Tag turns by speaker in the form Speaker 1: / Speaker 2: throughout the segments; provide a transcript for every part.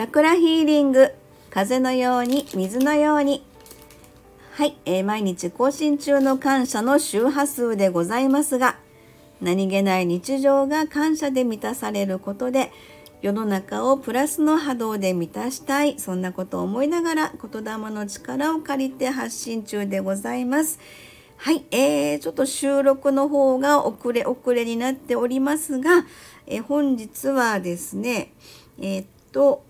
Speaker 1: チャクラヒーリング風のように水のようにはい、えー毎日更新中の感謝の周波数でございますが何気ない日常が感謝で満たされることで世の中をプラスの波動で満たしたいそんなことを思いながら言霊の力を借りて発信中でございます。はい、えー、ちょっと収録の方が遅れ遅れになっておりますが、えー本日はですねえーっと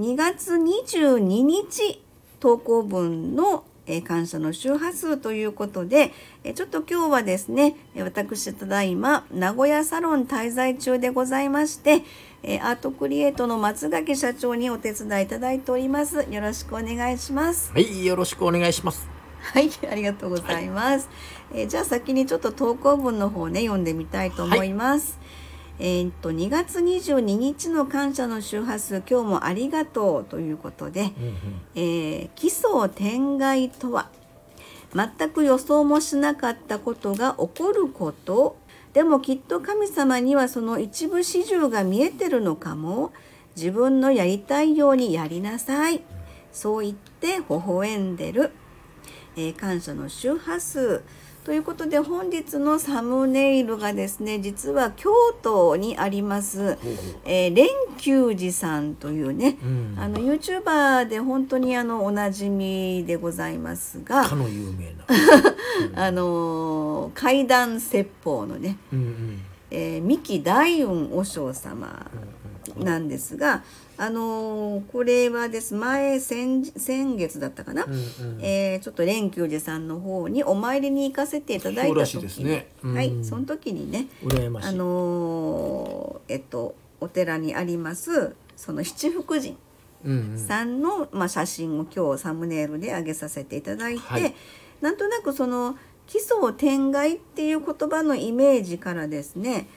Speaker 1: 2月22日投稿分の、えー感謝の周波数ということで、えーちょっと今日はですねえー私ただいま名古屋サロン滞在中でございまして、えーアートクリエイトの松垣社長にお手伝いいただいております。よろしくお願いします。
Speaker 2: はい、よろしくお願いします。
Speaker 1: はいありがとうございます、えーじゃあ先にちょっと投稿文の方ね読んでみたいと思います、えーっと2月22日の感謝の周波数今日もありがとうということで、えー奇想天外とは全く予想もしなかったことが起こること。でもきっと神様にはその一部始終が見えてるのかも。自分のやりたいようにやりなさい。そう言って微笑んでる、えー感謝の周波数ということで本日のサムネイルがですね実は京都にあります、えー、蓮久寺さんというね、
Speaker 2: うん
Speaker 1: あの YouTuber で本当にあのおなじみでございますが
Speaker 2: かの有名な。
Speaker 1: あのー怪談説法のね、
Speaker 2: うんうん。
Speaker 1: えー三木大雲和尚様なんですが、あのーこれはです前先先月だったかな、
Speaker 2: うんうん。
Speaker 1: えーちょっと蓮久寺さんの方にお参りに行かせていただいた時
Speaker 2: そうらしいですね。うん。
Speaker 1: はいその時にね。あのーえっとお寺にありますその七福神
Speaker 2: うんうん。
Speaker 1: さんの、まあ、写真を今日サムネイルで上げさせていただいて、
Speaker 2: はい。
Speaker 1: なんとなくその奇想天外っていう言葉のイメージからですね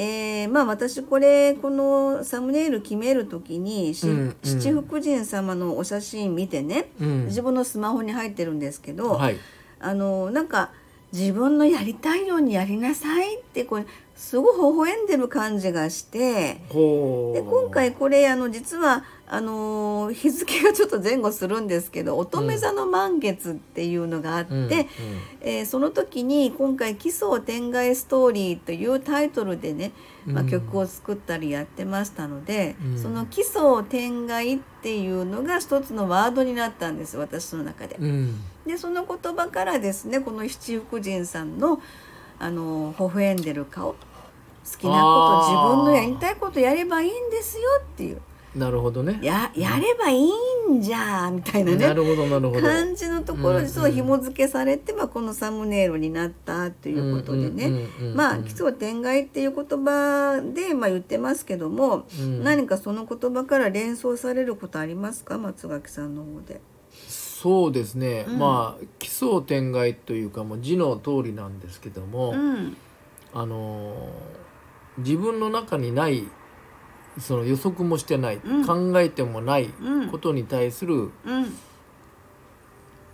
Speaker 1: えーまあ私これこのサムネイル決める時に、し
Speaker 2: うんうん
Speaker 1: 七福神様のお写真見てね、
Speaker 2: うん
Speaker 1: 自分のスマホに入ってるんですけど、
Speaker 2: はい。
Speaker 1: あのなんか自分のやりたいようにやりなさいってこれすごい微笑んでる感じがして。で今回これあの実はあのー日付がちょっと前後するんですけど乙女座の満月っていうのがあって、
Speaker 2: うんうん
Speaker 1: えーその時に今回「奇想天外ストーリー」というタイトルでね、まあ、
Speaker 2: うん
Speaker 1: 曲を作ったりやってましたので、
Speaker 2: うん
Speaker 1: その「奇想天外」っていうのが一つのワードになったんです私の中で。
Speaker 2: うん。
Speaker 1: でその言葉からですねこの七福神さんのあの微笑んでる顔好きなこと自分のやりたいことやればいいんですよっていう
Speaker 2: なるほどね。
Speaker 1: ややればいいんじゃみたいなね
Speaker 2: なるほどなるほど。
Speaker 1: 感じのところ
Speaker 2: うん
Speaker 1: でそう紐付けされて、まあ、このサムネイルになったということでね、まあ奇想天外っていう言葉で、まあ、言ってますけども、
Speaker 2: うん
Speaker 1: 何かその言葉から連想されることありますか？松垣さんの方で。
Speaker 2: そうですね。
Speaker 1: うん
Speaker 2: まあ奇想天外というかもう字の通りなんですけども、
Speaker 1: うん
Speaker 2: あのー自分の中にないその予測もしてない、
Speaker 1: うん。
Speaker 2: 考えてもない
Speaker 1: うん。
Speaker 2: ことに対する、
Speaker 1: うん。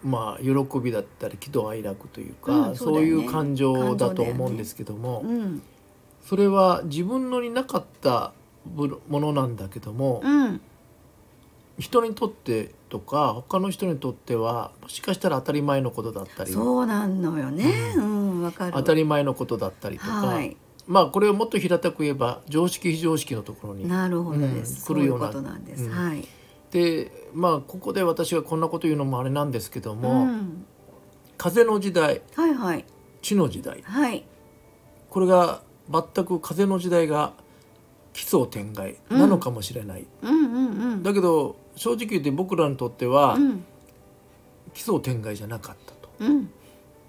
Speaker 2: まあ喜びだったり喜怒哀楽というか、
Speaker 1: うん
Speaker 2: そうい
Speaker 1: そうだよね。
Speaker 2: う感情だと思うんですけども、
Speaker 1: うん。
Speaker 2: それは自分のになかったものなんだけども、
Speaker 1: うん。
Speaker 2: 人にとってとか他の人にとってはもしかしたら当たり前のことだったり
Speaker 1: そうなんのよね。うん、わ、かる。
Speaker 2: 当たり前のことだったりとか、
Speaker 1: はい。
Speaker 2: まあこれをもっと平たく言えば常識非常識のところに
Speaker 1: なるほどです。
Speaker 2: うん来るような
Speaker 1: です。
Speaker 2: うん
Speaker 1: はい。
Speaker 2: でまあここで私がこんなこと言うのもあれなんですけども、
Speaker 1: うん、
Speaker 2: 風の時代
Speaker 1: はいはい
Speaker 2: 地の時代
Speaker 1: はい。
Speaker 2: これが全く風の時代が奇想天外なのかもしれない、
Speaker 1: うんうんうん。
Speaker 2: だけど正直言って僕らにとっては
Speaker 1: うん
Speaker 2: 奇想天外じゃなかったと
Speaker 1: うん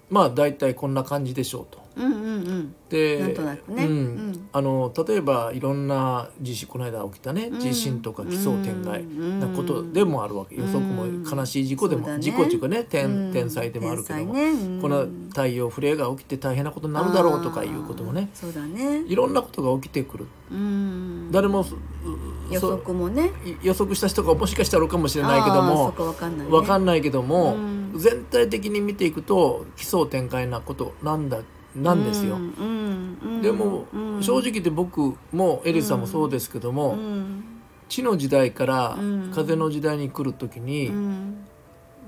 Speaker 2: まあ大体こんな感じでしょうと。
Speaker 1: うんうんうん。
Speaker 2: で
Speaker 1: なんとなくね。
Speaker 2: うん。
Speaker 1: うん。
Speaker 2: あの例えばいろんな地震この間起きたね、
Speaker 1: うん。
Speaker 2: 地震とか奇想天外
Speaker 1: うん
Speaker 2: なことでもあるわけ、予測も悲しい事故でも、事故っていうかね。天,、災でもあるけども、この太陽フレアが起きて大変なことになるだろうとかいうこともね。
Speaker 1: そうだね。
Speaker 2: いろんなことが起きてくる。
Speaker 1: うん。
Speaker 2: 誰もそ
Speaker 1: 予
Speaker 2: そ
Speaker 1: 測もね。
Speaker 2: 予測した人がもしかしたらあるかもしれないけども
Speaker 1: こわかんない、
Speaker 2: かんないけども、
Speaker 1: うん。
Speaker 2: 全体的に見ていくと奇想天外なことなんだなんですよ。でも、
Speaker 1: うん。
Speaker 2: 正直言って僕もエリさんもそうですけども、
Speaker 1: うん
Speaker 2: 地の時代から
Speaker 1: うん。
Speaker 2: 風の時代に来る時に、
Speaker 1: うん。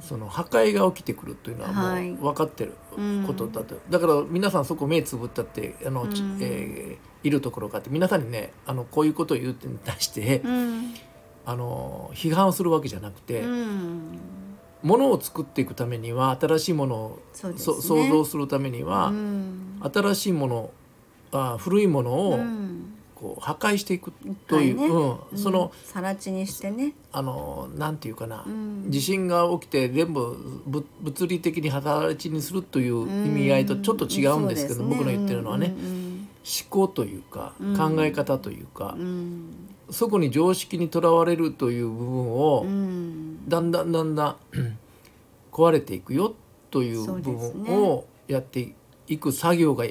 Speaker 2: その破壊が起きてくるというのは
Speaker 1: はい。
Speaker 2: もう分かってる
Speaker 1: うん。
Speaker 2: ことだと、だから皆さんそこ目つぶったってあの、ち
Speaker 1: うん。
Speaker 2: えーいるところがあって皆さんにねあのこういうことを言うってに対して、
Speaker 1: うん。
Speaker 2: あの批判をするわけじゃなくて、
Speaker 1: うん
Speaker 2: ものを作っていくためには新しいものを
Speaker 1: ね。
Speaker 2: そ想像するためには、
Speaker 1: うん。
Speaker 2: 新しいものあ古いものを
Speaker 1: うん。
Speaker 2: こう破壊していくという、
Speaker 1: ね。
Speaker 2: うん、その
Speaker 1: さら地にしてね。
Speaker 2: あのなんていうかな、
Speaker 1: うん。
Speaker 2: 地震が起きて全部ぶ物理的に働きにするという意味合いとちょっと違うんですけど、
Speaker 1: う
Speaker 2: 僕の言ってるのはね、
Speaker 1: うん
Speaker 2: 思考というか
Speaker 1: うん。
Speaker 2: 考え方というか、
Speaker 1: うん。
Speaker 2: そこに常識にとらわれるという部分を、
Speaker 1: うん。
Speaker 2: だんだんだんだん 壊れていくよという部分をやっていく作業が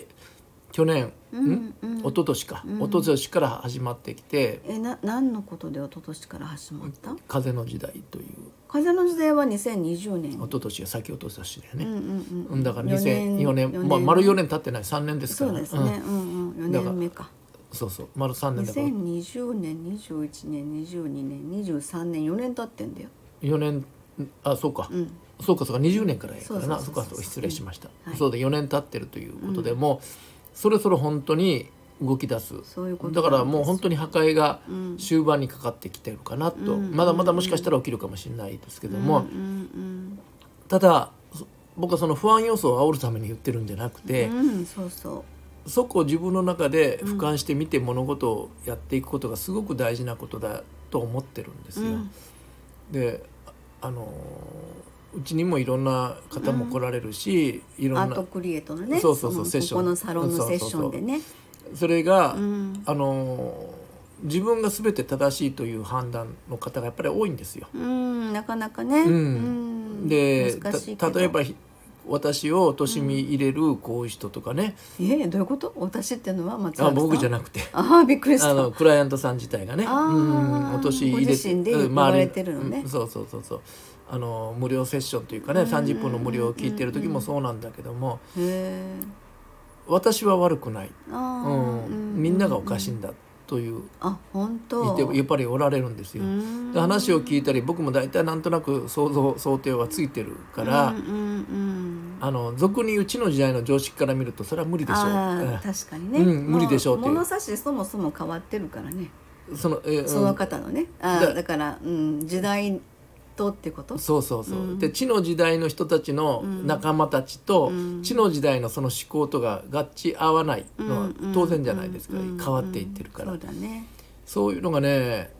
Speaker 2: 去年、
Speaker 1: うん
Speaker 2: ん
Speaker 1: うん。
Speaker 2: 一昨年か、
Speaker 1: うん。
Speaker 2: 一昨年から始まってきて
Speaker 1: えな何のことで一昨年から始まった「
Speaker 2: 風の時代」という。
Speaker 1: 風の時代は2020年。
Speaker 2: 一昨年が先一昨年だよね。
Speaker 1: うんうんうん
Speaker 2: うん。だから
Speaker 1: 四年
Speaker 2: 2004年
Speaker 1: 四
Speaker 2: まあ、丸4年経ってない。3年ですから。
Speaker 1: そうですね。うんうん4
Speaker 2: だから
Speaker 1: 年目か
Speaker 2: そうそう丸3年だから。
Speaker 1: 2020年21年22年23年4年経ってんだよ。
Speaker 2: 4年あそうか、
Speaker 1: うん。
Speaker 2: そうかそうか20年からやからな。
Speaker 1: そそ
Speaker 2: うかそう。か失礼しました、
Speaker 1: うんはい。
Speaker 2: そうで4年経ってるということで、もうそろそろ本当に動き出す。だからもう本当に破壊が
Speaker 1: うん。
Speaker 2: 終盤にかかってきてるかなと、
Speaker 1: うん。
Speaker 2: まだまだもしかしたら起きるかもしれないですけども、
Speaker 1: うんうん
Speaker 2: ただそ僕はその不安要素を煽るために言ってるんじゃなくて、
Speaker 1: うんうんそうそ
Speaker 2: そこを自分の中で俯瞰してみて物事をやっていくことがすごく大事なことだと思ってるんですよ。
Speaker 1: うん。
Speaker 2: であのうちにもいろんな方も来られるし、いうろんな
Speaker 1: アートクリエイトのね
Speaker 2: そうそうそう
Speaker 1: の
Speaker 2: セッション。
Speaker 1: ここのサロンのセッションでね。
Speaker 2: それが、
Speaker 1: うん。
Speaker 2: あの自分が全て正しいという判断の方がやっぱり多いんですよ。
Speaker 1: うんなかなかね。
Speaker 2: うん。
Speaker 1: うん。
Speaker 2: で例えばひ私を貶み入れるこういう人とかね、
Speaker 1: えどういうこと？私っていうのは松
Speaker 2: あ僕じゃなくて。
Speaker 1: ああびっくりした。
Speaker 2: あのクライアントさん自体がね、うん、お年入れ
Speaker 1: ご自身で
Speaker 2: うん
Speaker 1: 言われてるのね。
Speaker 2: うん。そうそうそう。そうあの無料セッションというかね、30分の無料を聞いてる時もそうなんだけども、私は悪くない、
Speaker 1: あ
Speaker 2: う
Speaker 1: ー
Speaker 2: ん。みんながおかしいんだという。
Speaker 1: あ本当？
Speaker 2: 言ってやっぱりおられるんですよ。
Speaker 1: うん。
Speaker 2: で話を聞いたり僕も大体なんとなく想像想定はついてるから、
Speaker 1: うんうんうん
Speaker 2: あの俗にうちの時代の常識から見るとそれは無理でしょう。
Speaker 1: 確かにね、
Speaker 2: うん無理でしょう
Speaker 1: 物差しそもそも変わってるからね。
Speaker 2: えその、えー
Speaker 1: その方のね、あ
Speaker 2: だ
Speaker 1: から、うん、時代とってこと？
Speaker 2: そうそうそう、
Speaker 1: うん。
Speaker 2: で地の時代の人たちの仲間たちと、
Speaker 1: うん。
Speaker 2: 地の時代のその思考とが合致合わないのは
Speaker 1: うん
Speaker 2: 当然じゃないですか、
Speaker 1: うん。
Speaker 2: 変わっていってるから、
Speaker 1: そうだね。
Speaker 2: そういうのがね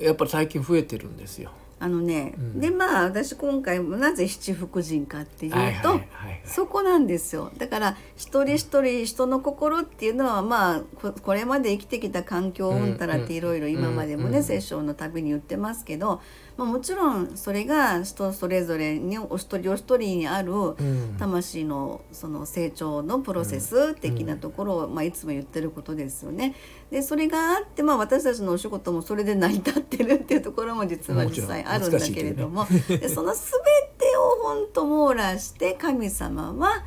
Speaker 2: やっぱり最近増えてるんですよ。
Speaker 1: あのね、
Speaker 2: うん。
Speaker 1: でまあ私今回もなぜ七福神かっていうと、
Speaker 2: はいはいはいはい。
Speaker 1: そこなんですよ。だから一人一人人の心っていうのはまあここれまで生きてきた環境うんたらっていろいろ今までもね、
Speaker 2: うん
Speaker 1: セッションのたびに言ってますけど、まあ、もちろんそれが人それぞれにお一人お一人にある
Speaker 2: うん。
Speaker 1: 魂のその成長のプロセス的なところを、まあ、いつも言ってることですよね。でそれがあって、まあ、私たちのお仕事もそれで成り立ってるっていうところも実は実際あるんだけれども、でその全てを本当網羅して神様は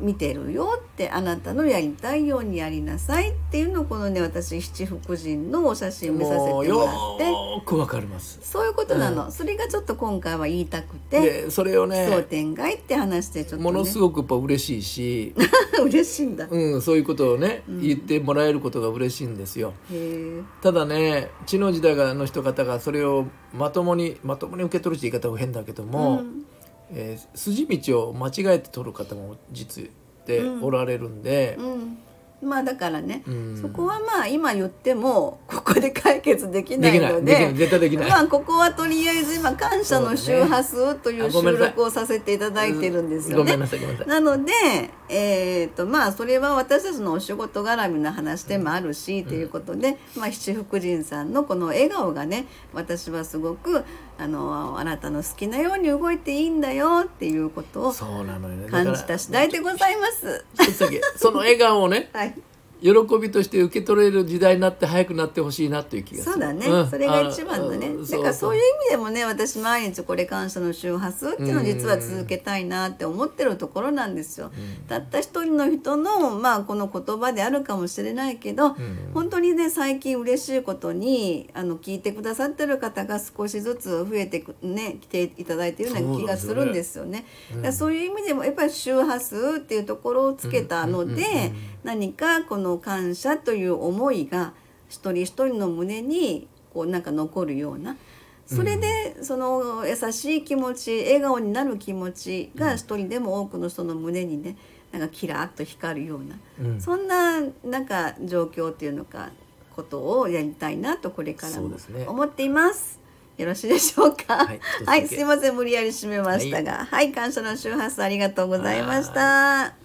Speaker 1: 見てるよってあなたのやりたいようにやりなさいっていうのをこのね私七福神のお写真見させて
Speaker 2: も
Speaker 1: らって
Speaker 2: ーくわかります。
Speaker 1: そういうことなの、
Speaker 2: う
Speaker 1: それがちょっと今回は言いたくて。
Speaker 2: でそれを
Speaker 1: 争
Speaker 2: ね
Speaker 1: 点外って話してちょっと、ね、
Speaker 2: ものすごくやっぱ嬉しいし、
Speaker 1: 嬉しいんだ。へ
Speaker 2: うん、そういうことをね、言ってもらえることが嬉しいんですよ。
Speaker 1: え。
Speaker 2: ただね地の時代の人方がそれをまともにまともに受け取るって言い方は変だけども、
Speaker 1: うん
Speaker 2: えー筋道を間違えて取る方も実でおられるんで、
Speaker 1: うん。まあだからね、
Speaker 2: うん。
Speaker 1: そこはまあ今言ってもここで解決できな
Speaker 2: い
Speaker 1: いので。
Speaker 2: できない。絶対できない、
Speaker 1: まあここはとりあえず今感謝の周波数という収録をさせていただいてるんですよね。
Speaker 2: なな
Speaker 1: ので、えーとまあ、それは私たちのお仕事絡みの話でもあるし、ということで、まあ、七福神さんのこの笑顔がね私はすごくあのあなたの好きなように動いていいんだよっていうことを感じた次第でございます。
Speaker 2: その笑顔をね
Speaker 1: はい、
Speaker 2: 喜びとして受け取れる時代になって早くなってほしいなという気がする。
Speaker 1: そうだね、
Speaker 2: ん。
Speaker 1: それが一番だね。
Speaker 2: あ
Speaker 1: だからそういう意味でもね私毎日これ感謝の周波数っていうのを実は続けたいなって思ってるところなんですよ、たった一人の人のまあこの言葉であるかもしれないけど、本当にね最近嬉しいことにあの聞いてくださってる方が少しずつ増えてくね来ていただいているような気がするんですよね。そういう意味でもやっぱり周波数っていうところをつけたので、何かこの感謝という思いが一人一人の胸にこうなんか残るような。それでその優しい気持ち笑顔になる気持ちが一人でも多くの人の胸にねなんかキラッと光るような、
Speaker 2: うん。
Speaker 1: そんななんか状況っていうのかことをやりたいなとこれからも思っています。よろしいでしょうか？
Speaker 2: はい
Speaker 1: はい、すいません。無理やり締めましたが、はい、感謝の周波数ありがとうございました。